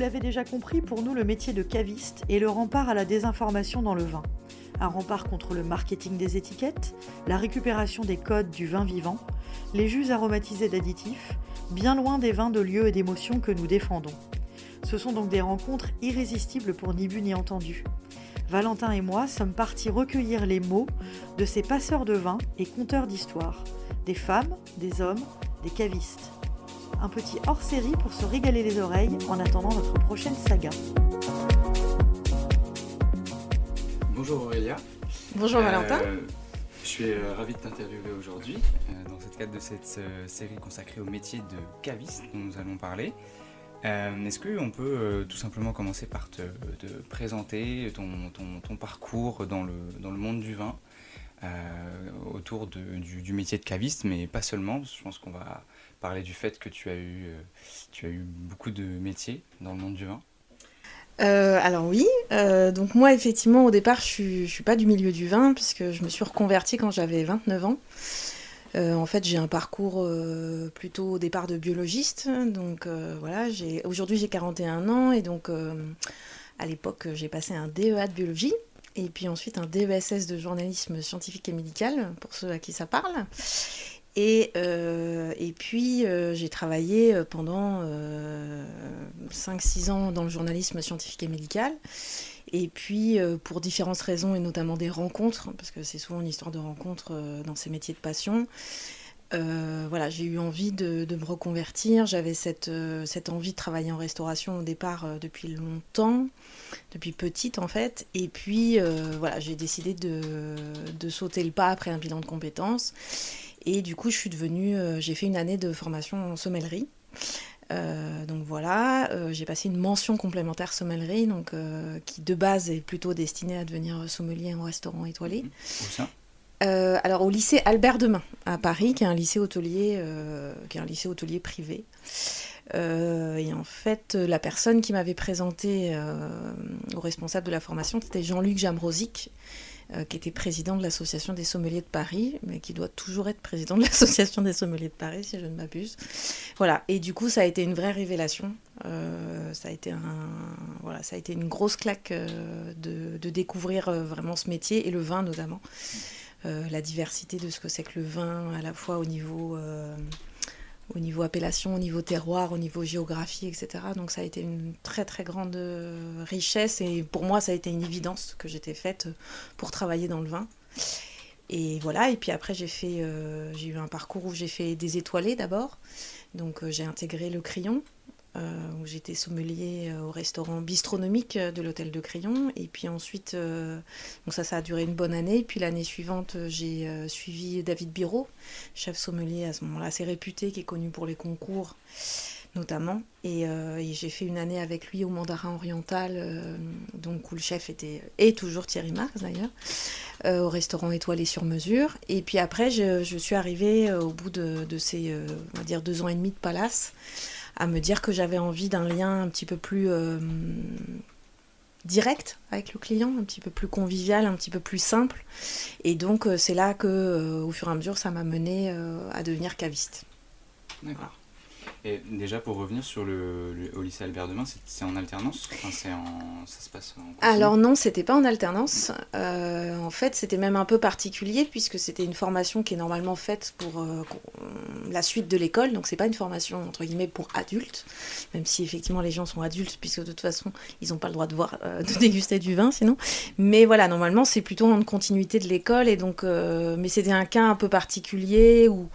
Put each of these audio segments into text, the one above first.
l'avez déjà compris, pour nous, le métier de caviste est le rempart à la désinformation dans le vin. Un rempart contre le marketing des étiquettes, la récupération des codes du vin vivant, les jus aromatisés d'additifs, bien loin des vins de lieu et d'émotions que nous défendons. Ce sont donc des rencontres irrésistibles pour ni bu ni entendu. Valentin et moi sommes partis recueillir les mots de ces passeurs de vin et conteurs d'histoires, des femmes, des hommes, des cavistes. Un petit hors-série pour se régaler les oreilles en attendant notre prochaine saga. Bonjour Aurélia. Bonjour Valentin. Euh, je suis euh, ravi de t'interviewer aujourd'hui euh, dans le cadre de cette série consacrée au métier de caviste dont nous allons parler. Est-ce qu'on peut tout simplement commencer par te, présenter ton, parcours dans le, dans le, monde du vin autour du, du, métier de caviste, mais pas seulement. Je pense qu'on va parler du fait que tu as eu, tu as eu beaucoup de métiers dans le monde du vin. Euh, alors oui, euh, donc moi effectivement au départ je ne suis pas du milieu du vin puisque je me suis reconvertie quand j'avais 29 ans. Euh, en fait j'ai un parcours plutôt au départ de biologiste, donc voilà, aujourd'hui j'ai 41 ans et donc à l'époque j'ai passé un DEA de biologie et puis ensuite un DESS de journalisme scientifique et médical pour ceux à qui ça parle. Et, euh, et puis, euh, j'ai travaillé euh, pendant 5-6 ans dans le journalisme scientifique et médical. Et puis, pour différentes raisons, et notamment des rencontres, parce que c'est souvent une histoire de rencontres dans ces métiers de passion, voilà, j'ai eu envie de, me reconvertir. J'avais cette, envie de travailler en restauration au départ depuis longtemps, depuis petite en fait. Et puis, voilà, j'ai décidé de, sauter le pas après un bilan de compétences. Et du coup, je suis devenue, euh, j'ai fait une année de formation en sommellerie. Euh, donc voilà, euh, j'ai passé une mention complémentaire sommellerie, donc, qui de base est plutôt destinée à devenir sommelier en restaurant étoilé. Ça? Alors au lycée Albert Demain à Paris, qui est un lycée hôtelier, qui est un lycée hôtelier privé. et en fait, la personne qui m'avait présenté au responsable de la formation, c'était Jean-Luc Jamrosic, euh, qui était président de l'association des sommeliers de Paris, mais qui doit toujours être président de l'association des sommeliers de Paris, si je ne m'abuse. Voilà, et du coup, ça a été une vraie révélation. Euh, ça, a été un, voilà, ça a été une grosse claque euh, de, de, découvrir vraiment ce métier, et le vin notamment. la diversité de ce que c'est que le vin, à la fois au niveau au niveau appellation, au niveau terroir, au niveau géographie, etc. Donc ça a été une très très grande euh, richesse et pour moi ça a été une évidence que j'étais faite pour travailler dans le vin. Et voilà, et puis après j'ai fait, euh, j'ai eu un parcours où j'ai fait des étoilés d'abord. Donc euh, j'ai intégré le crayon, euh, où j'étais sommelier euh, au restaurant bistronomique euh, de l'hôtel de Crayon. Et puis ensuite, donc ça, ça a duré une bonne année. Puis l'année suivante, j'ai suivi David Biro, chef sommelier à ce moment-là assez réputé, qui est connu pour les concours notamment. Et, j'ai fait une année avec lui au Mandarin Oriental, donc où le chef était et toujours Thierry Marx d'ailleurs, au restaurant étoilé sur mesure. Et puis après, je, suis arrivée au bout de, de ces, on va dire, deux ans et demi de Palace à me dire que j'avais envie d'un lien un petit peu plus euh, direct avec le client, un petit peu plus convivial, un petit peu plus simple. Et donc euh, c'est là que, euh, au fur et à mesure, ça m'a mené à devenir caviste. D'accord. Et déjà, pour revenir sur le, au lycée Albert Demain, c'est en alternance? Enfin, en, Ça se passe Alors non, c'était pas en alternance. Euh, en fait, c'était même un peu particulier puisque c'était une formation qui est normalement faite pour euh, la suite de l'école. Donc c'est pas une formation entre guillemets pour adultes, même si effectivement les gens sont adultes puisque de toute façon ils n'ont pas le droit de voir, euh, de déguster du vin sinon. Mais voilà, normalement c'est plutôt en continuité de l'école et donc, mais c'était un cas un peu particulier où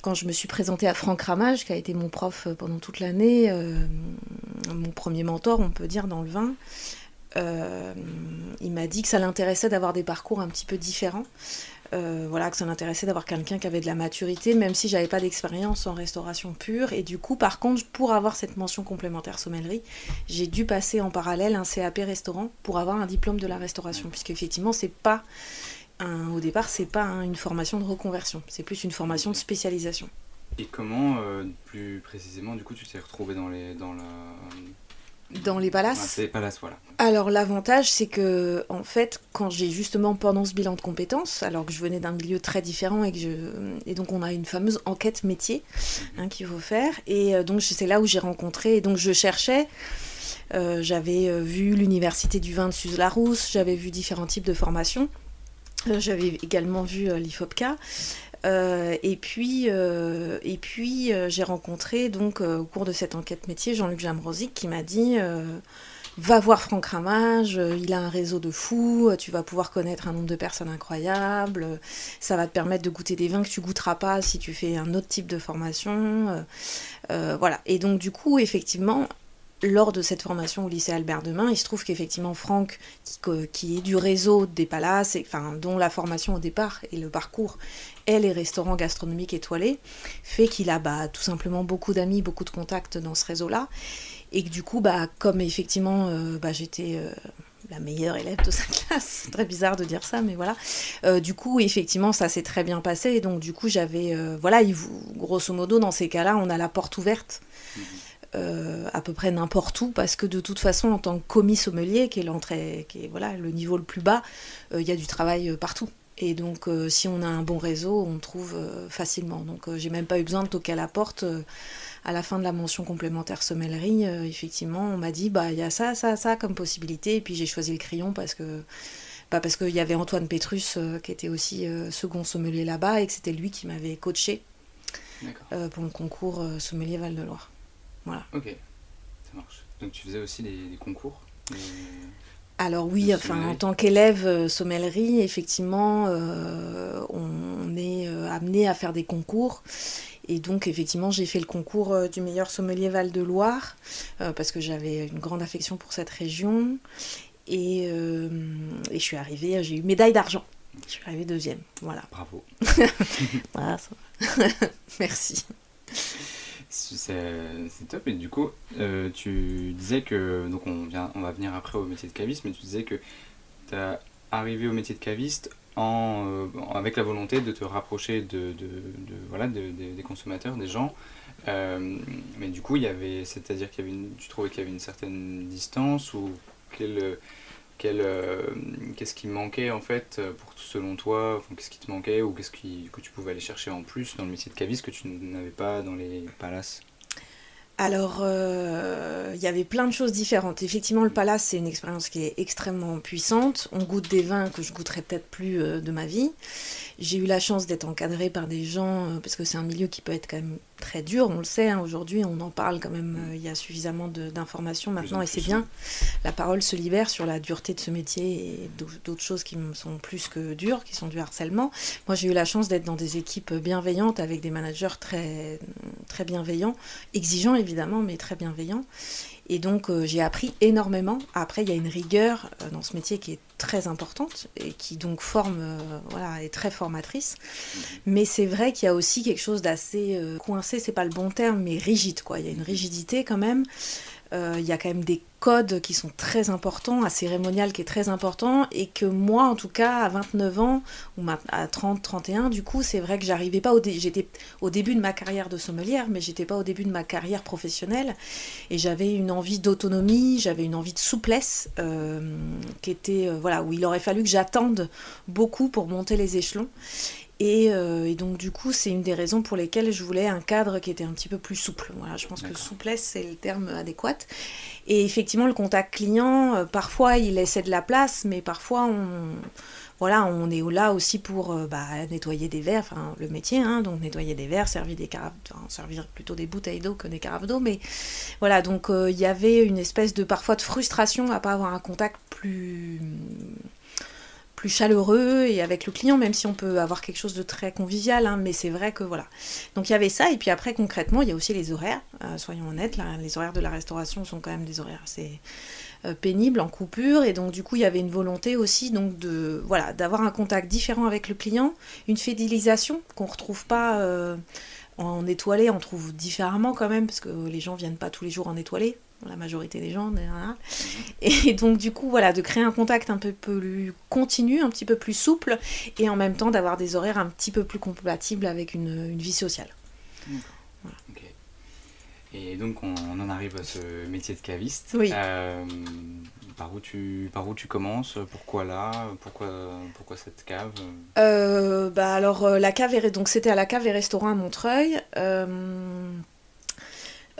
quand je me suis présentée à Franck Ramage, qui a été mon prof euh, pendant toute l'année, euh, mon premier mentor, on peut dire, dans le vin, euh, il m'a dit que ça l'intéressait d'avoir des parcours un petit peu différents. voilà, que ça l'intéressait d'avoir quelqu'un qui avait de la maturité, même si j'avais pas d'expérience en restauration pure. Et du coup, par contre, pour avoir cette mention complémentaire sommellerie, j'ai dû passer en parallèle un CAP restaurant pour avoir un diplôme de la restauration, puisque effectivement, c'est pas au départ, c'est pas une formation de reconversion, c'est plus une formation de spécialisation. Et comment, euh, plus précisément, du coup, tu t'es retrouvé dans les, dans la... Dans les palaces les palaces, voilà. Alors l'avantage, c'est que en fait, quand j'ai justement pendant ce bilan de compétences, alors que je venais d'un milieu très différent et que je et donc on a une fameuse enquête métier hein, qu'il faut faire et euh, donc c'est là où j'ai rencontré et donc je cherchais j'avais vu l'université du vin de Suze-Larousse, j'avais vu différents types de formations. J'avais également vu l'IFOPCA. et puis, et puis j'ai rencontré donc au cours de cette enquête métier Jean-Luc Jamrosic qui m'a dit va voir Franck Ramage, euh, il a un réseau de fous, euh, tu vas pouvoir connaître un nombre de personnes incroyables, euh, ça va te permettre de goûter des vins que tu goûteras pas si tu fais un autre type de formation. voilà. Et donc du coup, effectivement, lors de cette formation au lycée Albert Demain, il se trouve qu'effectivement Franck, qui, est du réseau des palaces, et, enfin, dont la formation au départ et le parcours est les restaurants gastronomiques étoilés, fait qu'il a bah, tout simplement beaucoup d'amis, beaucoup de contacts dans ce réseau-là. Et que du coup, bah, comme effectivement, euh, bah, j'étais euh, la meilleure élève de sa classe, très bizarre de dire ça, mais voilà. Euh, du coup, effectivement, ça s'est très bien passé. Et donc, du coup, j'avais. voilà, grosso modo, dans ces cas-là, on a la porte ouverte. À peu près n'importe où, parce que de toute façon, en tant que commis sommelier, qui est l'entrée, qui est voilà, le niveau le plus bas, il y a du travail partout. Et donc, si on a un bon réseau, on trouve facilement. Donc, j'ai même pas eu besoin de toquer à la porte à la fin de la mention complémentaire sommellerie, euh, effectivement, on m'a dit bah il y a ça, ça, ça comme possibilité. Et puis j'ai choisi le crayon parce que bah, parce qu'il y avait Antoine Pétrus euh, qui était aussi euh, second sommelier là-bas et que c'était lui qui m'avait coaché pour le concours sommelier Val de Loire. Voilà. Ok, ça marche. Donc tu faisais aussi des, concours alors oui, enfin, en tant qu'élève sommellerie, effectivement, on est amené à faire des concours. Et donc, effectivement, j'ai fait le concours euh, du meilleur sommelier Val-de-Loire, euh, parce que j'avais une grande affection pour cette région. Et, euh, je suis arrivée, j'ai eu médaille d'argent. Je suis arrivée deuxième. Voilà. Bravo. voilà, Merci. C'est top. Et du coup, tu disais que. Donc, on, vient, on va venir après au métier de caviste, mais tu disais que tu es arrivé au métier de caviste euh, avec la volonté de te rapprocher de, voilà, des consommateurs, des gens. Euh, mais du coup, il y avait, c'est-à-dire qu'il y avait tu trouvais qu'il y avait une certaine distance ou quel, euh, qu'est-ce qui manquait en fait pour selon toi Qu'est-ce qui te manquait ou qu'est-ce que tu pouvais aller chercher en plus dans le métier de caviste que tu n'avais pas dans les palaces? Alors, euh, il y avait plein de choses différentes. Effectivement, le palace, c'est une expérience qui est extrêmement puissante. On goûte des vins que je goûterai peut-être plus euh, de ma vie. J'ai eu la chance d'être encadrée par des gens, euh, parce que c'est un milieu qui peut être quand même très dur, on le sait, hein. aujourd'hui on en parle quand même, il y a suffisamment d'informations maintenant et c'est bien. La parole se libère sur la dureté de ce métier et d'autres choses qui sont plus que dures, qui sont du harcèlement. Moi j'ai eu la chance d'être dans des équipes bienveillantes avec des managers très, très bienveillants, exigeants évidemment, mais très bienveillants. Et donc euh, j'ai appris énormément. Après, il y a une rigueur euh, dans ce métier qui est très importante et qui donc forme, euh, voilà, est très formatrice. Mais c'est vrai qu'il y a aussi quelque chose d'assez coincé, c'est pas le bon terme, mais rigide quoi. Il y a une rigidité quand même. Euh, il y a quand même des codes qui sont très importants, un cérémonial qui est très important, et que moi, en tout cas, à 29 ans, ou à 30, 31, du coup, c'est vrai que j'arrivais pas au j'étais au début de ma carrière de sommelière, mais j'étais pas au début de ma carrière professionnelle, et j'avais une envie d'autonomie, j'avais une envie de souplesse, euh, qui était, euh, voilà, où il aurait fallu que j'attende beaucoup pour monter les échelons. Euh, et, donc du coup, c'est une des raisons pour lesquelles je voulais un cadre qui était un petit peu plus souple. Voilà, je pense que souplesse, c'est le terme adéquat. Et effectivement, le contact client, euh, parfois, il laissait de la place, mais parfois, on, voilà, on est là aussi pour euh, bah, nettoyer des verres, enfin le métier, hein, donc nettoyer des verres, servir des carafes, servir plutôt des bouteilles d'eau que des carafes d'eau, mais voilà, donc il y avait une espèce de parfois de frustration à pas avoir un contact plus plus chaleureux et avec le client, même si on peut avoir quelque chose de très convivial, hein, mais c'est vrai que voilà. Donc il y avait ça, et puis après concrètement, il y a aussi les horaires, euh, soyons honnêtes, les horaires de la restauration sont quand même des horaires assez euh, pénibles, en coupure, et donc du coup il y avait une volonté aussi donc de voilà d'avoir un contact différent avec le client, une fidélisation qu'on retrouve pas euh, en étoilé, on trouve différemment quand même, parce que les gens viennent pas tous les jours en étoilé, la majorité des gens. Et donc du coup, voilà, de créer un contact un peu plus continu, un petit peu plus souple, et en même temps d'avoir des horaires un petit peu plus compatibles avec une, vie sociale. Et donc on, en arrive à ce métier de caviste. Oui. Euh, par, où tu, par où tu commences? Pourquoi là? Pourquoi, pourquoi cette cave? Euh, bah alors euh, la cave donc c'était à la cave et restaurant à Montreuil.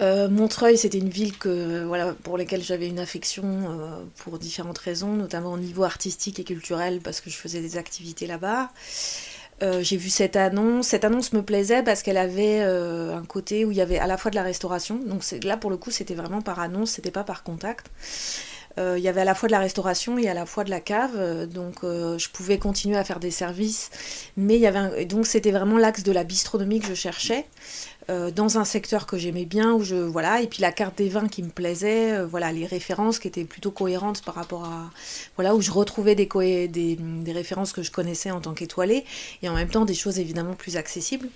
Montreuil, c'était une ville que, voilà, pour laquelle j'avais une affection pour différentes raisons, notamment au niveau artistique et culturel, parce que je faisais des activités là-bas. j'ai vu cette annonce. Cette annonce me plaisait parce qu'elle avait un côté où il y avait à la fois de la restauration. Donc là, pour le coup, c'était vraiment par annonce, c'était pas par contact. Euh, il y avait à la fois de la restauration et à la fois de la cave, euh, donc euh, je pouvais continuer à faire des services, mais il y avait donc c'était vraiment l'axe de la bistronomie que je cherchais. dans un secteur que j'aimais bien où je voilà et puis la carte des vins qui me plaisait voilà les références qui étaient plutôt cohérentes par rapport à voilà où je retrouvais des, références que je connaissais en tant qu'étoilée et en même temps des choses évidemment plus accessibles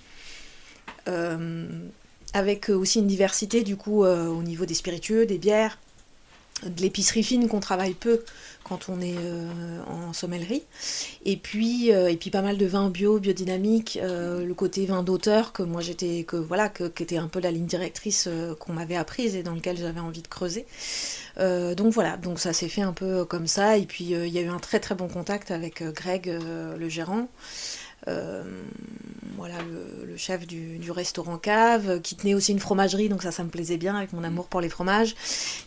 avec aussi une diversité du coup au niveau des spiritueux des bières de l'épicerie fine qu'on travaille peu quand on est euh, en sommellerie. Et puis, euh, et puis pas mal de vins bio, biodynamiques, euh, le côté vin d'auteur que moi j'étais, que voilà, que, qui était un peu la ligne directrice qu'on m'avait apprise et dans lequel j'avais envie de creuser. donc voilà, donc ça s'est fait un peu comme ça. Et puis il y a eu un très très bon contact avec Greg, le gérant. Euh, voilà, le, chef du, restaurant Cave, qui tenait aussi une fromagerie, donc ça, ça me plaisait bien avec mon mm. amour pour les fromages.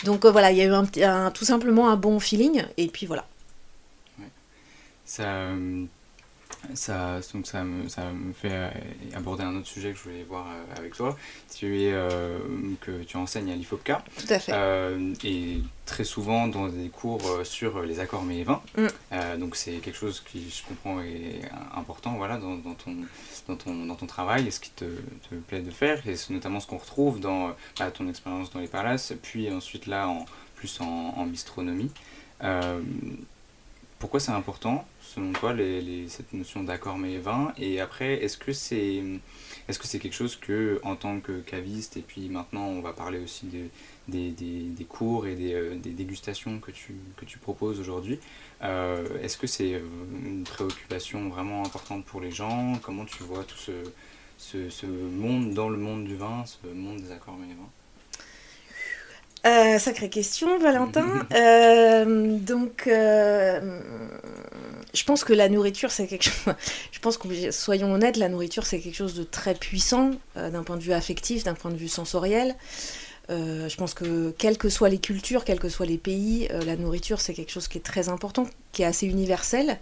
Donc euh, voilà, il y a eu un, tout simplement un bon feeling, et puis voilà. Ça, euh, ça, donc ça me, ça me fait euh, aborder un autre sujet que je voulais voir euh, avec toi. Tu es, euh, que tu enseignes à l'IFOPCA. Tout à fait. et très souvent dans des cours sur les accords mais et vins. Mm. donc c'est quelque chose qui, je comprends, est important voilà, dans, dans, ton, dans, ton, dans ton travail et ce qui te, te plaît de faire. Et c'est notamment ce qu'on retrouve dans bah, ton expérience dans les palaces, puis ensuite là, en, plus en, en bistronomie. Pourquoi c'est important selon toi, cette notion d'accord mais vin Et après, est-ce que c'est quelque chose que, en tant que caviste, et puis maintenant on va parler aussi de, des, cours et des, euh, des, dégustations que tu, proposes aujourd'hui, euh, est-ce que c'est euh, une préoccupation vraiment importante pour les gens? Comment tu vois tout ce, monde dans le monde du vin, ce monde des accords mais vins? Euh, sacrée question, Valentin. Euh, donc, euh, je pense que la nourriture, c'est quelque chose. Je pense que, soyons honnêtes, la nourriture, c'est quelque chose de très puissant d'un point de vue affectif, d'un point de vue sensoriel. je pense que, quelles que soient les cultures, quels que soient les pays, la nourriture, c'est quelque chose qui est très important, qui est assez universel.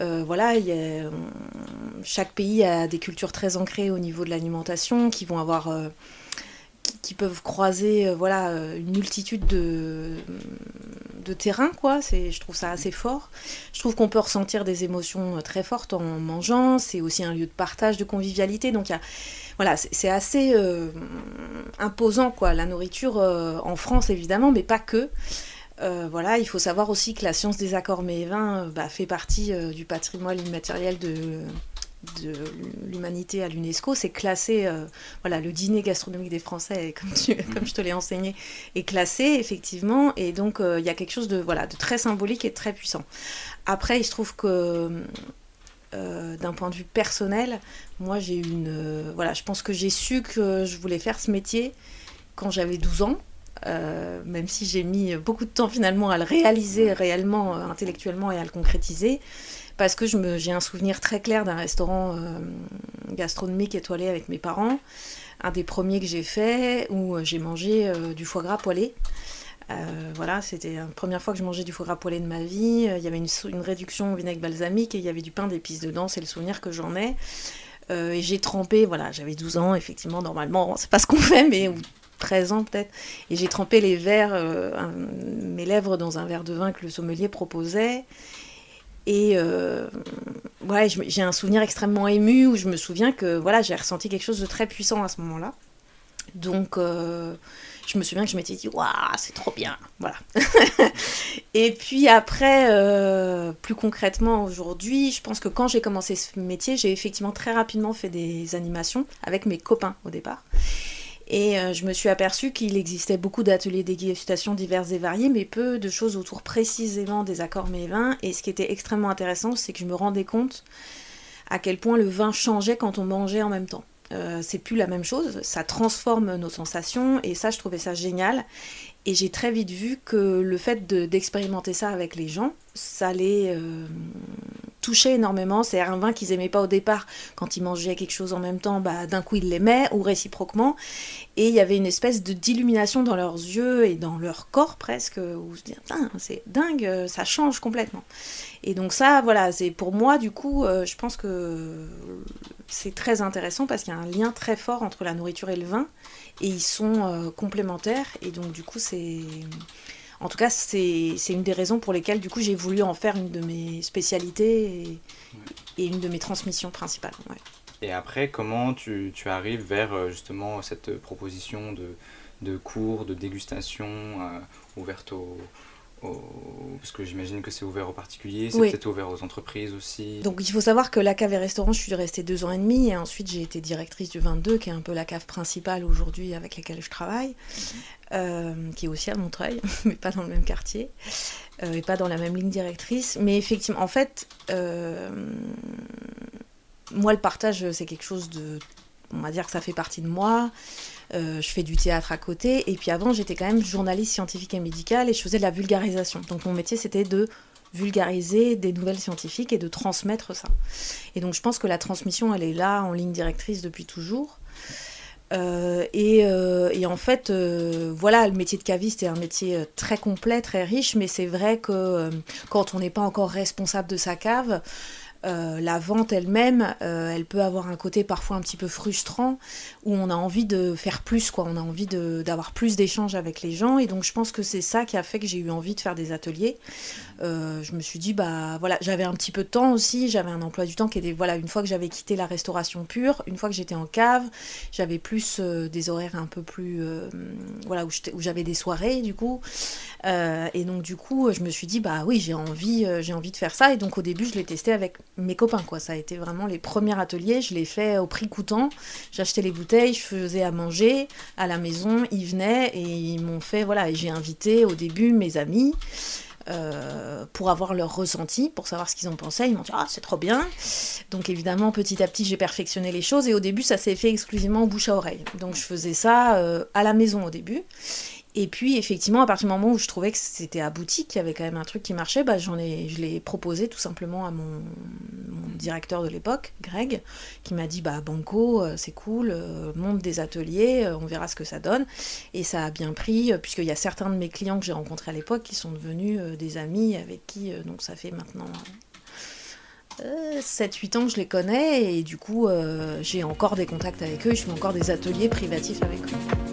voilà, y a, chaque pays a des cultures très ancrées au niveau de l'alimentation, qui vont avoir qui, peuvent croiser euh, voilà, euh, une multitude de, de terrains, quoi. Je trouve ça assez fort. Je trouve qu'on peut ressentir des émotions euh, très fortes en mangeant. C'est aussi un lieu de partage, de convivialité. Donc, y a, voilà, c'est assez imposant, quoi. La nourriture en France, évidemment, mais pas que. voilà, il faut savoir aussi que la science des accords mets vins bah, fait partie du patrimoine immatériel de, de l'humanité à l'UNESCO, c'est classé, euh, voilà, le dîner gastronomique des Français, comme, tu, comme je te l'ai enseigné, est classé, effectivement, et donc euh, il y a quelque chose de, voilà, de très symbolique et de très puissant. Après, il se trouve que euh, d'un point de vue personnel, moi j'ai une, voilà, je pense que j'ai su que je voulais faire ce métier quand j'avais 12 ans, même si j'ai mis beaucoup de temps finalement à le réaliser réellement, intellectuellement et à le concrétiser parce que j'ai un souvenir très clair d'un restaurant euh, gastronomique étoilé avec mes parents, un des premiers que j'ai fait où euh, j'ai mangé euh, du foie gras poêlé. voilà, c'était la première fois que je mangeais du foie gras poêlé de ma vie. Il y avait une, réduction au vinaigre balsamique et il y avait du pain d'épices dedans, c'est le souvenir que j'en ai. et j'ai trempé, voilà, j'avais 12 ans, effectivement, normalement, c'est pas ce qu'on fait, mais 13 ans peut-être. Et j'ai trempé les verres, mes lèvres dans un verre de vin que le sommelier proposait. Et euh, ouais, j'ai un souvenir extrêmement ému où je me souviens que voilà, j'ai ressenti quelque chose de très puissant à ce moment-là. Donc, euh, je me souviens que je m'étais dit, waouh, c'est trop bien. Voilà. et puis après, euh, plus concrètement aujourd'hui, je pense que quand j'ai commencé ce métier, j'ai effectivement très rapidement fait des animations avec mes copains au départ. Et euh, je me suis aperçue qu'il existait beaucoup d'ateliers dégustation divers et variés, mais peu de choses autour précisément des accords mets vins. Et ce qui était extrêmement intéressant, c'est que je me rendais compte à quel point le vin changeait quand on mangeait en même temps. Euh, c'est plus la même chose, ça transforme nos sensations, et ça, je trouvais ça génial. Et j'ai très vite vu que le fait d'expérimenter ça avec les gens, ça allait, euh, touchait énormément. C'est un vin qu'ils aimaient pas au départ. Quand ils mangeaient quelque chose en même temps, bah, d'un coup ils l'aimaient, ou réciproquement. Et il y avait une espèce de d'illumination dans leurs yeux et dans leur corps presque, où se dire, c'est dingue, ça change complètement. Et donc ça, voilà, c'est pour moi, du coup, euh, je pense que c'est très intéressant parce qu'il y a un lien très fort entre la nourriture et le vin, et ils sont euh, complémentaires, et donc du coup, c'est... En tout cas, c'est une des raisons pour lesquelles, du coup, j'ai voulu en faire une de mes spécialités et, une de mes transmissions principales. Et après, comment tu, tu, arrives vers euh, justement cette proposition de, de cours, de dégustation ouverte aux parce que j'imagine que c'est ouvert aux particuliers, c'est peut-être ouvert aux entreprises aussi. Donc il faut savoir que la cave et restaurant, je suis restée deux ans et demi et ensuite j'ai été directrice du 22, qui est un peu la cave principale aujourd'hui avec laquelle je travaille, mhm. euh, qui est aussi à Montreuil, mais pas dans le même quartier euh, et pas dans la même ligne directrice. Mais effectivement, en fait, euh, moi le partage, c'est quelque chose de, on va dire que ça fait partie de moi. Euh, je fais du théâtre à côté. Et puis avant, j'étais quand même journaliste scientifique et médicale et je faisais de la vulgarisation. Donc mon métier, c'était de vulgariser des nouvelles scientifiques et de transmettre ça. Et donc je pense que la transmission, elle est là en ligne directrice depuis toujours. Euh, euh, et, en fait, voilà, le métier de caviste est un métier très complet, très riche, mais c'est vrai que quand on n'est pas encore responsable de sa cave, euh, la vente elle-même, euh, elle peut avoir un côté parfois un petit peu frustrant, où on a envie de faire plus, quoi. On a envie d'avoir plus d'échanges avec les gens. Et donc, je pense que c'est ça qui a fait que j'ai eu envie de faire des ateliers. Euh, je me suis dit, bah voilà, j'avais un petit peu de temps aussi. J'avais un emploi du temps qui était, voilà, une fois que j'avais quitté la restauration pure, une fois que j'étais en cave, j'avais plus des horaires un peu plus, voilà, où j'avais des soirées, du coup. et donc, du coup, je me suis dit, bah oui, j'ai envie, j'ai envie de faire ça. Et donc, au début, je l'ai testé avec mes copains, quoi. Ça a été vraiment les premiers ateliers. Je l'ai fait au prix coûtant. J'achetais les bouteilles, je faisais à manger à la maison. Ils venaient et ils m'ont fait, voilà, j'ai invité au début mes amis. Euh, pour avoir leur ressenti, pour savoir ce qu'ils ont pensé. Ils m'ont dit Ah, c'est trop bien. Donc, évidemment, petit à petit, j'ai perfectionné les choses. Et au début, ça s'est fait exclusivement bouche à oreille. Donc, je faisais ça euh, à la maison au début. Et puis, effectivement, à partir du moment où je trouvais que c'était abouti, qu'il y avait quand même un truc qui marchait, bah, j'en ai, je l'ai proposé tout simplement à mon, directeur de l'époque, Greg, qui m'a dit bah, Banco, euh, c'est cool, euh, monte des ateliers, euh, on verra ce que ça donne. Et ça a bien pris, puisqu'il y a certains de mes clients que j'ai rencontrés à l'époque qui sont devenus des amis avec qui, donc ça fait maintenant. 7-8 ans que je les connais et du coup j'ai encore des contacts avec eux, je fais encore des ateliers privatifs avec eux.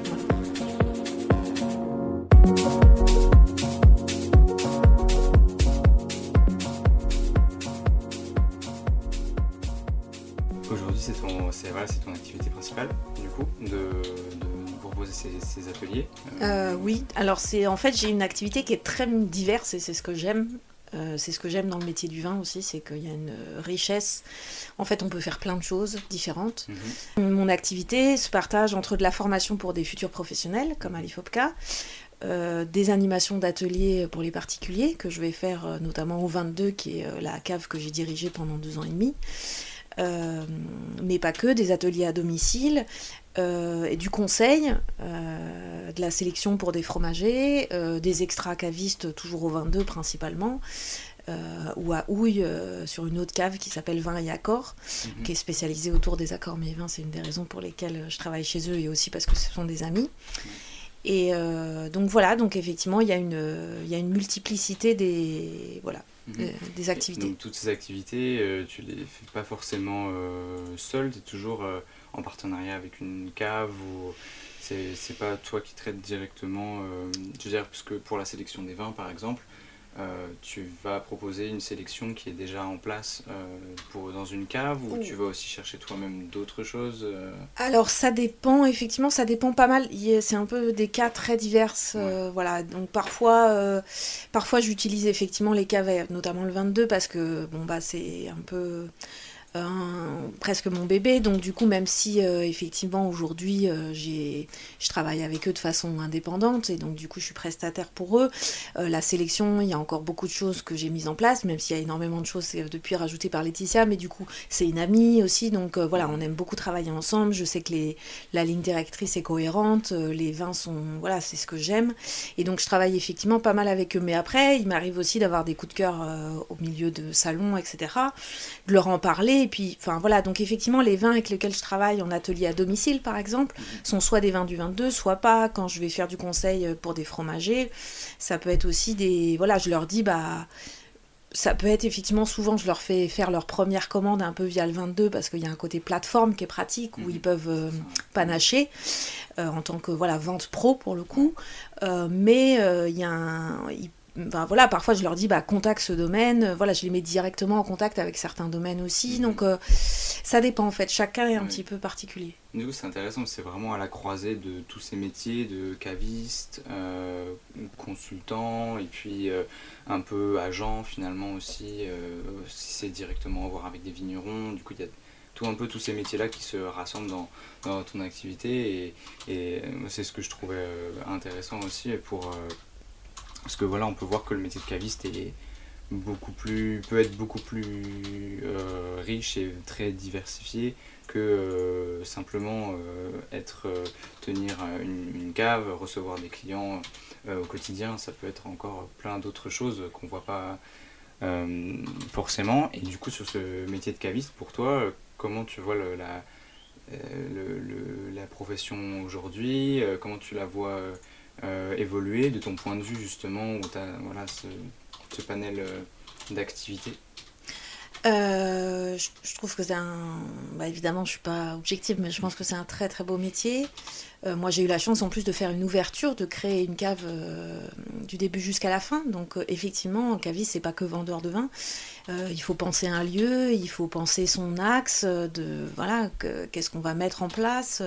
C'est ton activité principale, du coup, de, proposer ces, ateliers euh, Oui, alors c'est en fait j'ai une activité qui est très diverse et c'est ce que j'aime. Euh, c'est ce que j'aime dans le métier du vin aussi, c'est qu'il y a une richesse. En fait, on peut faire plein de choses différentes. Mhm. Mon activité se partage entre de la formation pour des futurs professionnels, comme à l'IFOPCA, euh, des animations d'ateliers pour les particuliers, que je vais faire notamment au 22, qui est la cave que j'ai dirigée pendant deux ans et demi. Euh, mais pas que, des ateliers à domicile, euh, et du conseil, euh, de la sélection pour des fromagers, des extra cavistes toujours au 22 principalement, ou à Houille sur une autre cave qui s'appelle Vin et Accords, mhm. qui est spécialisée autour des accords mais vins. C'est une des raisons pour lesquelles je travaille chez eux et aussi parce que ce sont des amis. Et donc voilà, donc effectivement, il y, a une, il y a une multiplicité des, voilà, Mhm. des activités. donc toutes ces activités, euh, tu les fais pas forcément euh, seul, tu es toujours euh, en partenariat avec une cave ou c'est pas toi qui traites directement, je veux dire, parce que pour la sélection des vins par exemple, euh, tu vas proposer une sélection qui est déjà en place euh, pour, dans une cave ou tu vas aussi chercher toi-même d'autres choses euh Alors ça dépend, effectivement ça dépend pas mal, c'est un peu des cas très divers, voilà, donc parfois, parfois j'utilise effectivement les caves, notamment le 22 parce que bon bah c'est un peu presque mon bébé. Donc du coup, même si euh, effectivement aujourd'hui euh, je travaille avec eux de façon indépendante et donc du coup je suis prestataire pour eux, euh, la sélection, il y a encore beaucoup de choses que j'ai mises en place, même s'il y a énormément de choses depuis rajoutées par Laetitia, mais du coup c'est une amie aussi, donc voilà, on aime beaucoup travailler ensemble. Je sais que les, la ligne directrice est cohérente, les vins sont, voilà, c'est ce que j'aime. Et donc je travaille effectivement pas mal avec eux. Mais après, il m'arrive aussi d'avoir des coups de cœur au milieu de salon, etc. De leur en parler et puis, enfin voilà, donc effectivement, les vins avec lesquels je travaille en atelier à domicile, par exemple, mhm. sont soit des vins du 22, soit pas. Quand je vais faire du conseil euh, pour des fromagers, ça peut être aussi des. Voilà, je leur dis, bah ça peut être effectivement souvent je leur fais faire leur première commande un peu via le 22 parce qu'il y a un côté plateforme qui est pratique où mhm. ils peuvent euh, panacher euh, en tant que voilà vente pro pour le coup mais il y a un, voilà, parfois je leur dis bah contacte ce domaine, voilà, je les mets directement en contact avec certains domaines aussi, mhm. donc euh, ça dépend en fait, chacun est un petit peu particulier. Du coup c'est intéressant, c'est vraiment à la croisée de tous ces métiers, de caviste, euh, consultant, et puis euh, un peu agent finalement aussi, si c'est directement à voir avec des vignerons, du coup il y a tout un peu tous ces métiers là qui se rassemblent dans, dans ton activité, et, et c'est ce que je trouvais intéressant aussi pour parce que voilà, on peut voir que le métier de caviste est beaucoup plus, peut être beaucoup plus euh, riche et très diversifié que euh, simplement euh, être tenir une, cave, recevoir des clients au quotidien. Ça peut être encore plein d'autres choses qu'on voit pas forcément. Et du coup, sur ce métier de caviste, pour toi, comment tu vois la, profession aujourd'hui? Comment tu la vois évoluer de ton point de vue justement où tu as voilà, ce, ce panel euh, d'activités euh, je, trouve que c'est un. Bah, évidemment, je suis pas objective, mais je pense que c'est un très très beau métier. moi, j'ai eu la chance en plus de faire une ouverture, de créer une cave du début jusqu'à la fin. Donc, effectivement, caviste, c'est pas que vendeur de vin. Il faut penser un lieu, il faut penser son axe, de voilà, qu'est-ce qu'on va mettre en place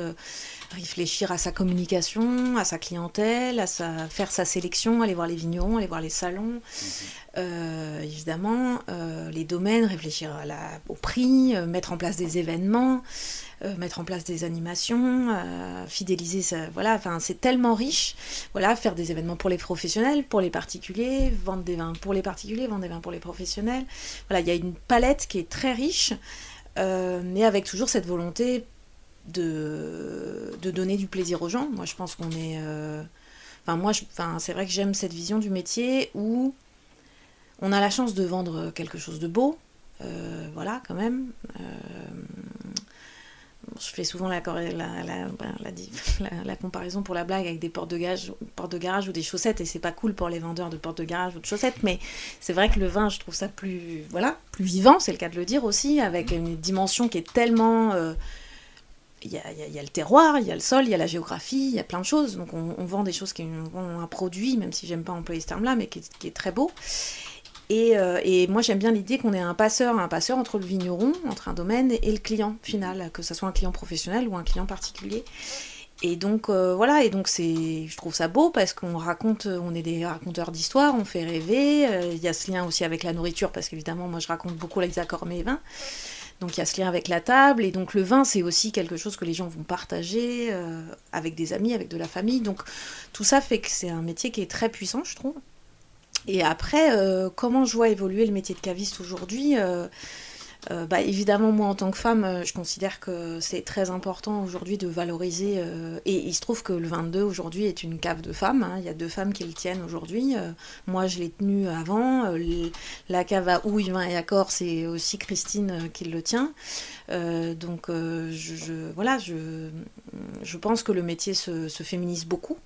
réfléchir à sa communication, à sa clientèle, à sa, faire sa sélection, aller voir les vignerons, aller voir les salons, mhm. euh, évidemment, euh, les domaines, réfléchir à la, au prix, euh, mettre en place des événements, mettre en place des animations, fidéliser ça, voilà, enfin c'est tellement riche, voilà, faire des événements pour les professionnels, pour les particuliers, vendre des vins pour les particuliers, vendre des vins pour les professionnels, voilà, il y a une palette qui est très riche, mais avec toujours cette volonté de, de donner du plaisir aux gens. Moi, je pense qu'on est. Euh, enfin, moi, enfin, c'est vrai que j'aime cette vision du métier où on a la chance de vendre quelque chose de beau. Euh, voilà, quand même. Euh, je fais souvent la, la, comparaison pour la blague avec des portes de, garage, ou des chaussettes, et c'est pas cool pour les vendeurs de portes de garage ou de chaussettes, mais c'est vrai que le vin, je trouve ça plus, voilà, plus vivant, c'est le cas de le dire aussi, avec une dimension qui est tellement il y, a, le terroir, il y a le sol, il y a la géographie, il y a plein de choses. Donc on, vend des choses qui ont un produit, même si j'aime pas employer ce terme-là, mais qui est, très beau. Euh, et, moi j'aime bien l'idée qu'on ait un passeur, un passeur entre le vigneron, entre un domaine et le client final, que ce soit un client professionnel ou un client particulier. Et donc euh, voilà, et donc c'est, je trouve ça beau parce qu'on raconte, on est des raconteurs d'histoire, on fait rêver. Euh, il y a ce lien aussi avec la nourriture parce qu'évidemment moi je raconte beaucoup les accords mes vins. Donc il y a ce lien avec la table, et donc le vin, c'est aussi quelque chose que les gens vont partager avec des amis, avec de la famille. Donc tout ça fait que c'est un métier qui est très puissant, je trouve. Et après, euh, comment je vois évoluer le métier de caviste aujourd'hui euh, euh, bah, évidemment, moi en tant que femme, je considère que c'est très important aujourd'hui de valoriser. Et il se trouve que le 22 aujourd'hui est une cave de femmes. Hein. Il y a deux femmes qui le tiennent aujourd'hui. moi, je l'ai tenu avant. la cave à houille, vin et accord, c'est aussi Christine qui le tient. donc, je, voilà, je, je pense que le métier se, se, féminise beaucoup.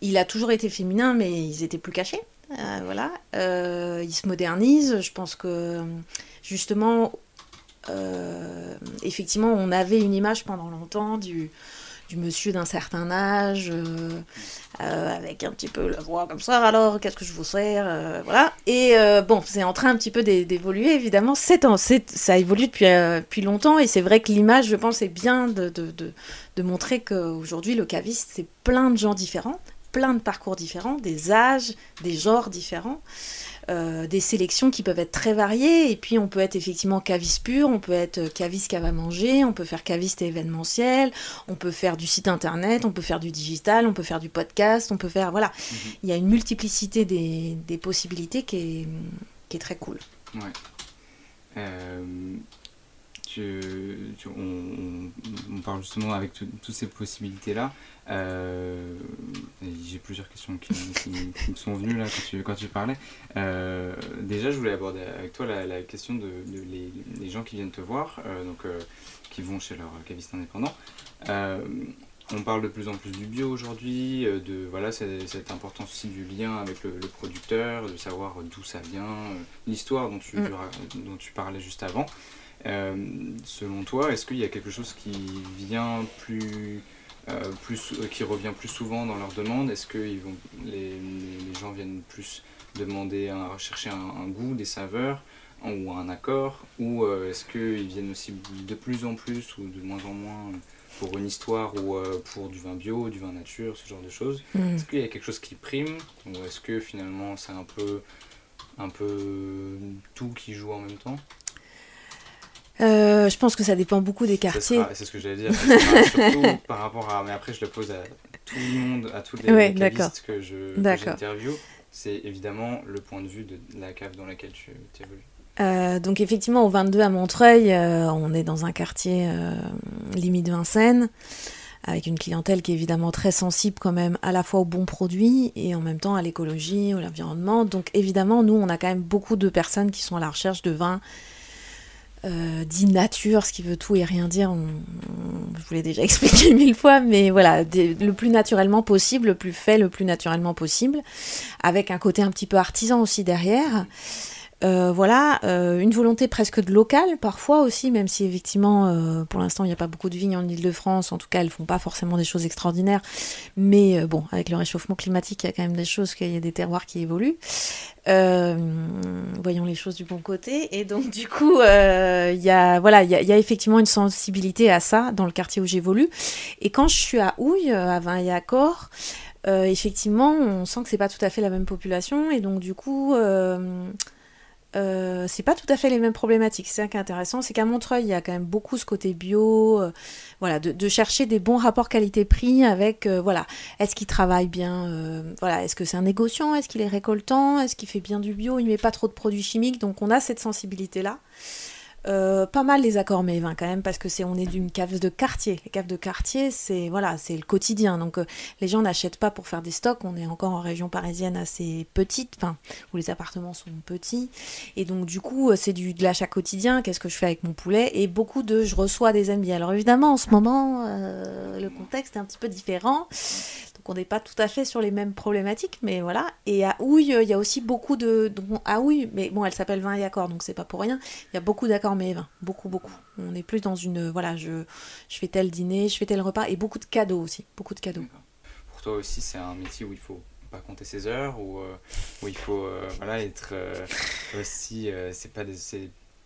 Il a toujours été féminin, mais ils étaient plus cachés. Voilà, il se modernise. Je pense que justement euh, effectivement, on avait une image pendant longtemps du, monsieur d'un certain âge, euh, euh, avec un petit peu la voix comme ça, alors qu'est-ce que je vous sers Voilà. Et bon, c'est en train un petit peu d'évoluer, évidemment. Ça évolue depuis, depuis longtemps, et c'est vrai que l'image, je pense, est bien de, de, de, de montrer qu'aujourd'hui, le caviste, c'est plein de gens différents, plein de parcours différents, des âges, des genres différents. euh, des sélections qui peuvent être très variées. Et puis, on peut être effectivement caviste pur, on peut être caviste cave à manger, on peut faire caviste événementiel, on peut faire du site internet, on peut faire du digital, on peut faire du podcast, on peut faire. Voilà. Mhm. Il y a une multiplicité des, des possibilités qui est, qui est, très cool. Ouais. Euh, on, on, parle justement avec toutes ces possibilités-là. Euh, j'ai plusieurs questions qui, me sont venues là quand tu, quand tu parlais. Euh, déjà, je voulais aborder avec toi la, question de, les, gens qui viennent te voir, euh, donc qui vont chez leur caviste indépendant. on parle de plus en plus du bio aujourd'hui, de voilà cette importance aussi du lien avec le, producteur, de savoir d'où ça vient, l'histoire dont, tu, mm. dont tu parlais juste avant. Selon toi, est-ce qu'il y a quelque chose qui vient plus euh, plus, euh, qui revient plus souvent dans leurs demandes? Est-ce que ils vont, les, les, gens viennent plus demander à chercher un, goût, des saveurs ou un accord? Ou euh, est-ce qu'ils viennent aussi de plus en plus ou de moins en moins pour une histoire ou pour du vin bio, du vin nature, ce genre de choses? Hmm. Est-ce qu'il y a quelque chose qui prime Ou est-ce que finalement c'est un peu, un peu tout qui joue en même temps? Euh, je pense que ça dépend beaucoup des quartiers. C'est ce que j'allais dire. surtout par rapport à. Mais après, je le pose à tout le monde, à tous les, ouais, que j'interviewe. C'est évidemment le point de vue de la cave dans laquelle tu évolues. Euh, donc effectivement, au 22 à Montreuil, euh, on est dans un quartier limite Vincennes, avec une clientèle qui est évidemment très sensible quand même à la fois aux bons produits et en même temps à l'écologie, à l'environnement. Donc évidemment, nous, on a quand même beaucoup de personnes qui sont à la recherche de vins euh, dit nature, ce qui veut tout et rien dire. je vous l'ai déjà expliqué mille fois, mais voilà, le plus naturellement possible, le plus fait, le plus naturellement possible, avec un côté un petit peu artisan aussi derrière. Euh, voilà, euh, une volonté presque de local parfois aussi, même si effectivement euh, pour l'instant il n'y a pas beaucoup de vignes en Ile-de-France, en tout cas elles font pas forcément des choses extraordinaires, mais bon, avec le réchauffement climatique il y a quand même des choses, qu'il y a des terroirs qui évoluent. voyons les choses du bon côté, et donc du coup il y, a, voilà, il y, a, effectivement une sensibilité à ça dans le quartier où j'évolue, et quand je suis à Houille, à Vin et à Corps, effectivement on sent que c'est pas tout à fait la même population, et donc du coup euh, c'est pas tout à fait les mêmes problématiques. C'est ça qui est intéressant, c'est qu'à Montreuil, il y a quand même beaucoup ce côté bio, euh, voilà, de, chercher des bons rapports qualité-prix avec, euh, voilà, est-ce qu'il travaille bien, voilà, est-ce que c'est un négociant, est-ce qu'il est récoltant, est-ce qu'il fait bien du bio, il met pas trop de produits chimiques, donc on a cette sensibilité-là. Euh, pas mal les accords mévins quand même parce que c'est on est d'une cave de quartier. Les caves de quartier, c'est voilà, c'est le quotidien. Donc euh, les gens n'achètent pas pour faire des stocks. On est encore en région parisienne assez petite, enfin où les appartements sont petits et donc du coup euh, c'est du de l'achat quotidien. Qu'est-ce que je fais avec mon poulet? Et beaucoup de je reçois des amis. Alors évidemment en ce moment le contexte est un petit peu différent on n'est pas tout à fait sur les mêmes problématiques, mais voilà. Et à Houille, il y a aussi beaucoup de. à Houille, mais bon, elle s'appelle vin et accord, donc c'est pas pour rien. Il y a beaucoup d'accords mais vin, beaucoup, beaucoup. On est plus dans une. Voilà, je, je fais tel dîner, je fais tel repas, et beaucoup de cadeaux aussi, beaucoup de cadeaux. Pour toi aussi, c'est un métier où il faut pas compter ses heures, euh, où il faut euh, voilà, être euh, aussi. c'est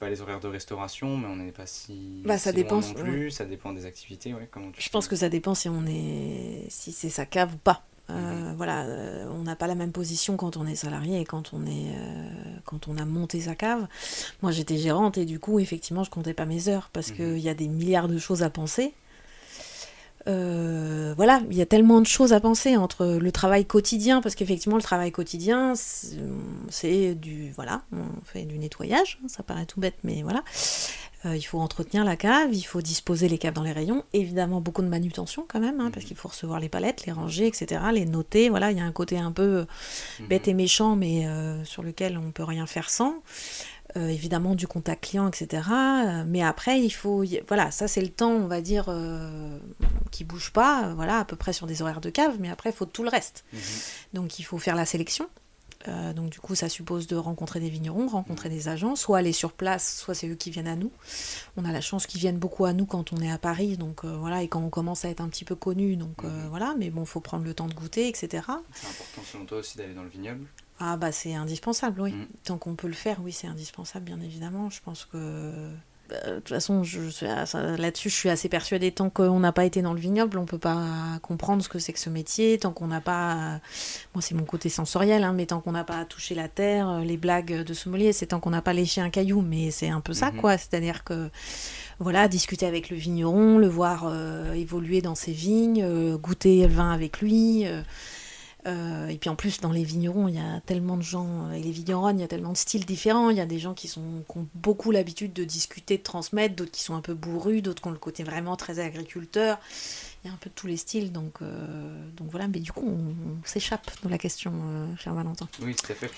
les horaires de restauration, mais on n'est pas si, bah, ça dépend, non plus. Ça dépend des activités. Ouais, comment je pense que ça dépend si on est, si c'est sa cave ou pas. Euh, mhm. Voilà, euh, on n'a pas la même position quand on est salarié et quand on est, euh, quand on a monté sa cave. Moi, j'étais gérante et du coup, effectivement, je comptais pas mes heures parce mhm. qu'il y a des milliards de choses à penser. Euh, voilà, il y a tellement de choses à penser entre le travail quotidien, parce qu'effectivement le travail quotidien, c'est du voilà, on fait du nettoyage, hein, ça paraît tout bête, mais voilà. Euh, il faut entretenir la cave, il faut disposer les caves dans les rayons, évidemment beaucoup de manutention quand même, hein, parce qu'il faut recevoir les palettes, les ranger, etc., les noter. Voilà, il y a un côté un peu mhm. bête et méchant, mais euh, sur lequel on peut rien faire sans. Euh, évidemment du contact client, etc. Euh, mais après, il faut, voilà, ça c'est le temps, on va dire, euh, qui bouge pas, voilà, à peu près sur des horaires de cave, mais après, il faut tout le reste. Mhm. Donc, il faut faire la sélection. donc, du coup, ça suppose de rencontrer des vignerons, rencontrer mhm. des agents, soit aller sur place, soit c'est eux qui viennent à nous. On a la chance qu'ils viennent beaucoup à nous quand on est à Paris, donc voilà, et quand on commence à être un petit peu connu, donc mhm. voilà, mais bon, il faut prendre le temps de goûter, etc. C'est important selon toi aussi d'aller dans le vignoble? Ah bah c'est indispensable, oui. Mm. Tant qu'on peut le faire, oui, c'est indispensable, bien évidemment. Je pense que de toute façon, je, là-dessus, je suis assez persuadée. Tant qu'on n'a pas été dans le vignoble, on peut pas comprendre ce que c'est que ce métier. Tant qu'on n'a pas, moi, c'est mon côté sensoriel, hein, mais tant qu'on n'a pas touché la terre, les blagues de sommelier, c'est tant qu'on n'a pas léché un caillou. Mais c'est un peu ça, Mhm. quoi. C'est-à-dire que voilà, discuter avec le vigneron, le voir euh, évoluer dans ses vignes, euh, goûter le vin avec lui. euh, euh, et puis en plus, dans les vignerons, il y a tellement de gens, et les vignerons, il y a tellement de styles différents. Il y a des gens qui, sont, qui ont beaucoup l'habitude de discuter, de transmettre, d'autres qui sont un peu bourrus, d'autres qui ont le côté vraiment très agriculteur. Il y a un peu de tous les styles, donc, euh, donc voilà. Mais du coup, on, s'échappe de la question, euh, cher Valentin. Oui, tout à fait.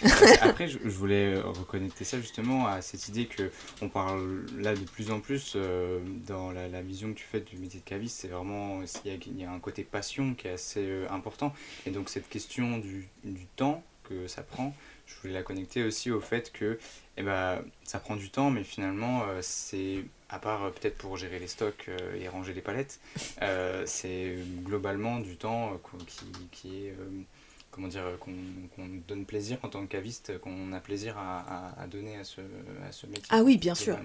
Après, je, voulais reconnecter ça justement à cette idée que on parle là de plus en plus euh, dans la, vision que tu fais du métier de caviste. C'est vraiment il y, a, un côté passion qui est assez important. Et donc cette question du temps que ça prend, je voulais la connecter aussi au fait que eh ben, ça prend du temps, mais finalement, euh, c'est, à part euh, peut-être pour gérer les stocks euh, et ranger les palettes, c'est globalement du temps qu'on- qui, qui est, comment dire, qu'on donne plaisir en tant que caviste, qu'on a plaisir à, à- à donner à ce, à ce métier. Ah oui, bien sûr.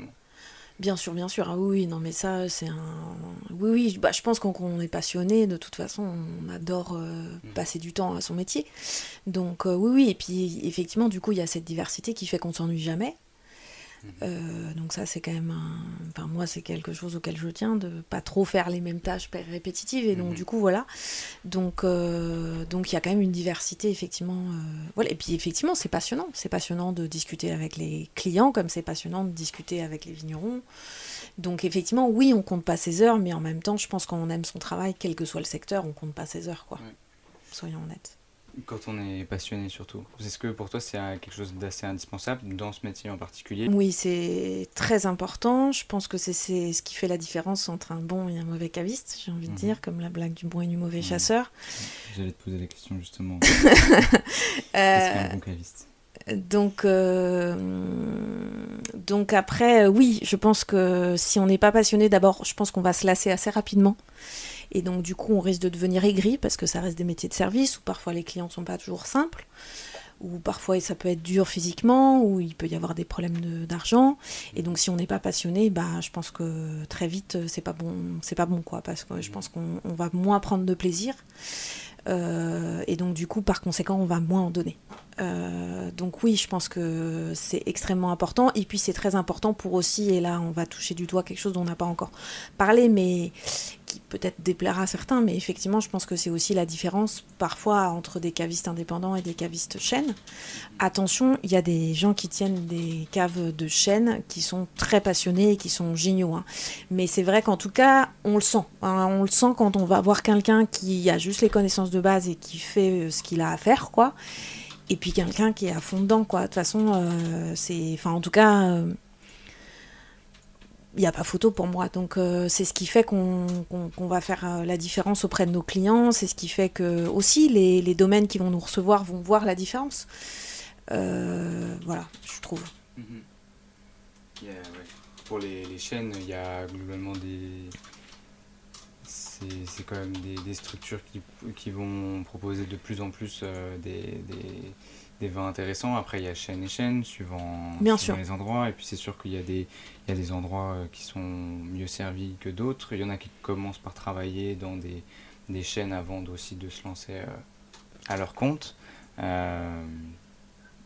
Bien sûr, bien sûr. Ah oui, non, mais ça, c'est un. Oui, oui, bah, je pense qu'on est passionné, de toute façon, on adore euh, passer du temps à son métier. Donc, euh, oui, oui, et puis effectivement, du coup, il y a cette diversité qui fait qu'on s'ennuie jamais. Euh, donc, ça, c'est quand même un. Enfin, moi, c'est quelque chose auquel je tiens, de pas trop faire les mêmes tâches répétitives. Et donc, Mhm. du coup, voilà. Donc, euh, donc, il y a quand même une diversité, effectivement. euh, Voilà. Et puis, effectivement, c'est passionnant. C'est passionnant de discuter avec les clients, comme c'est passionnant de discuter avec les vignerons. Donc effectivement, oui, on compte pas ses heures, mais en même temps, je pense qu'on aime son travail, quel que soit le secteur, on compte pas ses heures, quoi. Soyons honnêtes. Quand on est passionné surtout. Est-ce que pour toi c'est euh, quelque chose d'assez indispensable dans ce métier en particulier? Oui, c'est très important. Je pense que c'est ce qui fait la différence entre un bon et un mauvais caviste, j'ai envie de Mhm. dire, comme la blague du bon et du mauvais chasseur. J'allais te poser la question justement. Euh, Qu'est-ce qu'un bon caviste? Donc, euh, donc après, euh, oui, je pense que si on n'est pas passionné, d'abord, je pense qu'on va se lasser assez rapidement. Et donc, du coup, on risque de devenir aigri parce que ça reste des métiers de service où parfois les clients ne sont pas toujours simples, ou parfois ça peut être dur physiquement, ou il peut y avoir des problèmes d'argent. Et donc, si on n'est pas passionné, bah, je pense que très vite, euh, c'est pas bon, c'est pas bon, quoi, parce que je pense qu'on on va moins prendre de plaisir. Euh, et donc, du coup, par conséquent, on va moins en donner. Euh, donc oui, je pense que c'est extrêmement important. Et puis c'est très important pour aussi, et là on va toucher du doigt quelque chose dont on n'a pas encore parlé, mais qui peut-être déplaira à certains, mais effectivement je pense que c'est aussi la différence parfois entre des cavistes indépendants et des cavistes chaînes. Attention, il y a des gens qui tiennent des caves de chaîne qui sont très passionnés et qui sont géniaux. hein. Mais c'est vrai qu'en tout cas, on le sent. hein. on le sent quand on va voir quelqu'un qui a juste les connaissances de base et qui fait euh, ce qu'il a à faire, quoi et puis quelqu'un qui est à fond dedans quoi de toute façon euh, c'est enfin en tout cas euh, il n'y a pas photo pour moi donc euh, c'est ce qui fait qu'on va faire euh, la différence auprès de nos clients c'est ce qui fait que aussi les, domaines qui vont nous recevoir vont voir la différence Euh, voilà je trouve Mhm. Il y a, ouais, Pour les, chaînes, il y a globalement des. C'est quand même des, structures qui, vont proposer de plus en plus des, des vins intéressants. Après, il y a chaîne et chaîne, suivant, Bien suivant sûr. les endroits. Et puis, c'est sûr qu'il y, a des- il y a des endroits euh, qui sont mieux servis que d'autres. Il y en a qui commencent par travailler dans des, des chaînes avant aussi de se lancer euh, à leur compte. Euh,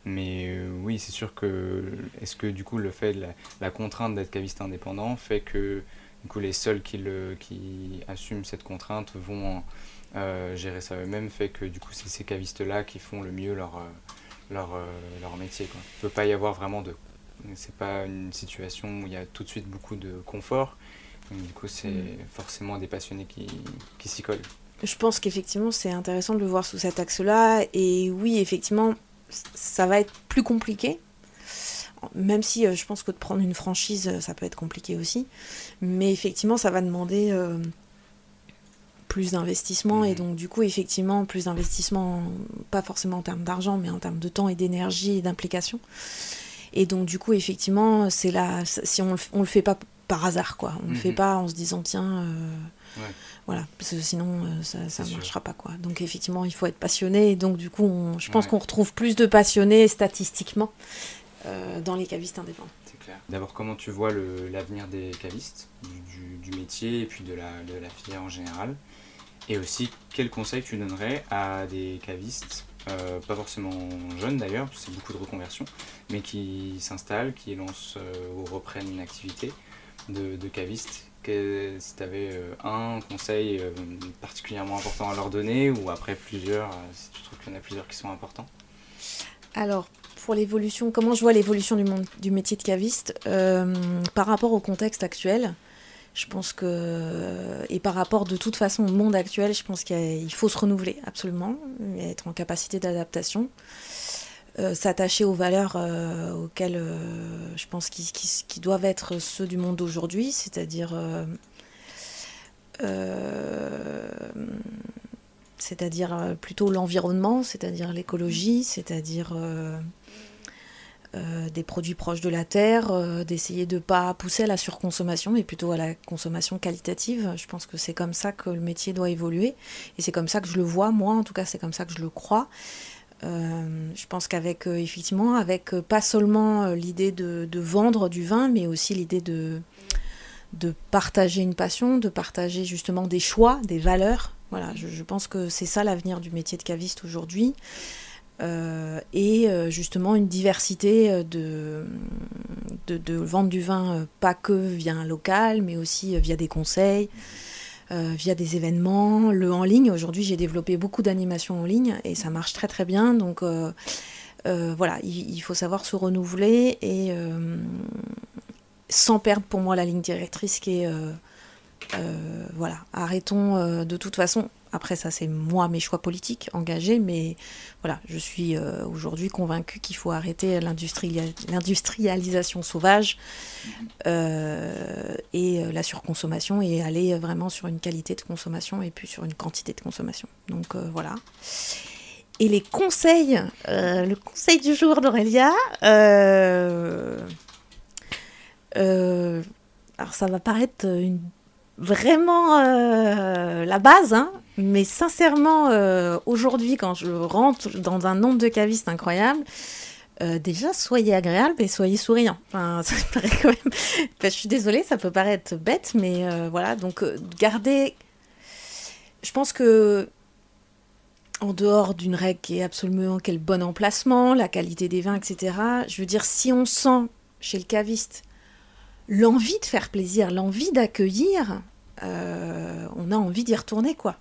mais euh, oui, c'est sûr que est-ce que du coup le fait de la, la contrainte d'être caviste indépendant fait que du coup les seuls qui, le, qui assument cette contrainte vont gérer ça eux-mêmes fait que du coup c'est ces cavistes-là qui font le mieux leur, leur, euh, leur métier. Quoi. Il ne peut pas y avoir vraiment de... C'est pas une situation où il y a tout de suite beaucoup de confort. Donc, du coup c'est Mm. forcément des passionnés qui, qui s'y collent. Je pense qu'effectivement, c'est intéressant de le voir sous cet axe-là. Et oui, effectivement, ça va être plus compliqué. Même si euh, je pense que de prendre une franchise, euh, ça peut être compliqué aussi. Mais effectivement, ça va demander euh, plus d'investissement. Et Mhm. donc, du coup, effectivement, plus d'investissement, pas forcément en termes d'argent, mais en termes de temps et d'énergie et d'implication. Et donc, du coup, effectivement, c'est là. Si on, on le fait pas par hasard, quoi. On le fait Mhm. pas en se disant, tiens. euh, Ouais. voilà, parce que sinon euh, ça, sûr. marchera pas quoi. Donc effectivement, il faut être passionné. Et donc du coup, on- je pense Ouais. qu'on retrouve plus de passionnés statistiquement dans les cavistes indépendants. D'abord, comment tu vois l'avenir des cavistes, du, métier et puis de la, de la filière en général? Et aussi, quels conseils tu donnerais à des cavistes euh, pas forcément jeunes d'ailleurs, c'est beaucoup de reconversion, mais qui s'installent, qui lancent euh, ou reprennent une activité de, de caviste. Si tu avais euh, un conseil particulièrement important à leur donner, ou après plusieurs, si tu trouves qu'il y en a plusieurs qui sont importants? Alors, pour l'évolution, comment je vois l'évolution du, du métier de caviste par rapport au contexte actuel? Je pense que, et par rapport de toute façon au monde actuel, je pense qu'il faut se renouveler absolument, être en capacité d'adaptation, euh, s'attacher aux valeurs euh, auxquelles euh, je pense qui, doivent être ceux du monde d'aujourd'hui, c'est-à-dire c'est-à-dire plutôt l'environnement, c'est-à-dire l'écologie, c'est-à-dire euh, des produits proches de la terre, euh, d'essayer de ne pas pousser à la surconsommation, mais plutôt à la consommation qualitative. Je pense que c'est comme ça que le métier doit évoluer, et c'est comme ça que je le vois, moi en tout cas, c'est comme ça que je le crois. Euh, je pense qu'avec, effectivement, avec pas seulement l'idée de, vendre du vin, mais aussi l'idée de, partager une passion, de partager justement des choix, des valeurs. Voilà, je pense que c'est ça l'avenir du métier de caviste aujourd'hui. Euh, et euh, justement une diversité euh, de, de, vente du vin, pas que via un local, mais aussi via des conseils, via des événements. Le en ligne, aujourd'hui j'ai développé beaucoup d'animations en ligne et ça marche très très bien. Donc voilà, il, faut savoir se renouveler et sans perdre pour moi la ligne directrice qui est... voilà, arrêtons de toute façon après, ça, c'est moi, mes choix politiques engagés, mais voilà, je suis euh, aujourd'hui convaincue qu'il faut arrêter l'industrialisation sauvage euh, et euh, la surconsommation et aller vraiment sur une qualité de consommation et puis sur une quantité de consommation. Donc voilà. Et les conseils, le conseil du jour d'Aurélia, alors ça va paraître vraiment la base, hein. Mais sincèrement, euh, aujourd'hui, quand je rentre dans un nombre de cavistes incroyable, euh, déjà, soyez agréable et soyez souriant. Enfin, ça paraît quand même. je suis désolée, ça peut paraître bête, mais voilà. Donc, gardez. Je pense que, en dehors d'une règle qui est absolument quel bon emplacement, la qualité des vins, etc., je veux dire, si on sent chez le caviste l'envie de faire plaisir, l'envie d'accueillir, euh, on a envie d'y retourner, quoi.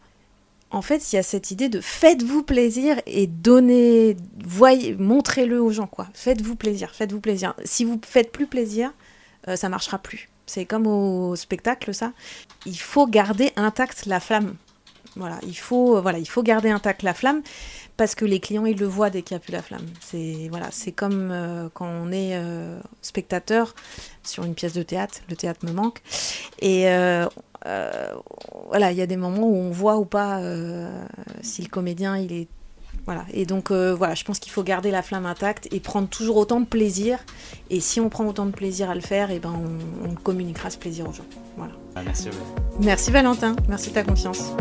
En fait, il y a cette idée de faites-vous plaisir et donnez, voyez, montrez-le aux gens, quoi. Faites-vous plaisir, faites-vous plaisir. Si vous faites plus plaisir, euh, ça marchera plus. C'est comme au spectacle, ça. Il faut garder intacte la flamme. Voilà, il faut, faut garder intacte la flamme parce que les clients ils le voient dès qu'il n'y a plus la flamme. C'est voilà, c'est comme euh, quand on est euh, spectateur sur une pièce de théâtre, le théâtre me manque, et euh, voilà, il y a des moments où on voit ou pas si le comédien il est voilà. Et donc voilà, je pense qu'il faut garder la flamme intacte et prendre toujours autant de plaisir. Et si on prend autant de plaisir à le faire, et eh ben on, communiquera ce plaisir aux gens. Voilà. Ah, merci. Merci Valentin. Merci de ta confiance.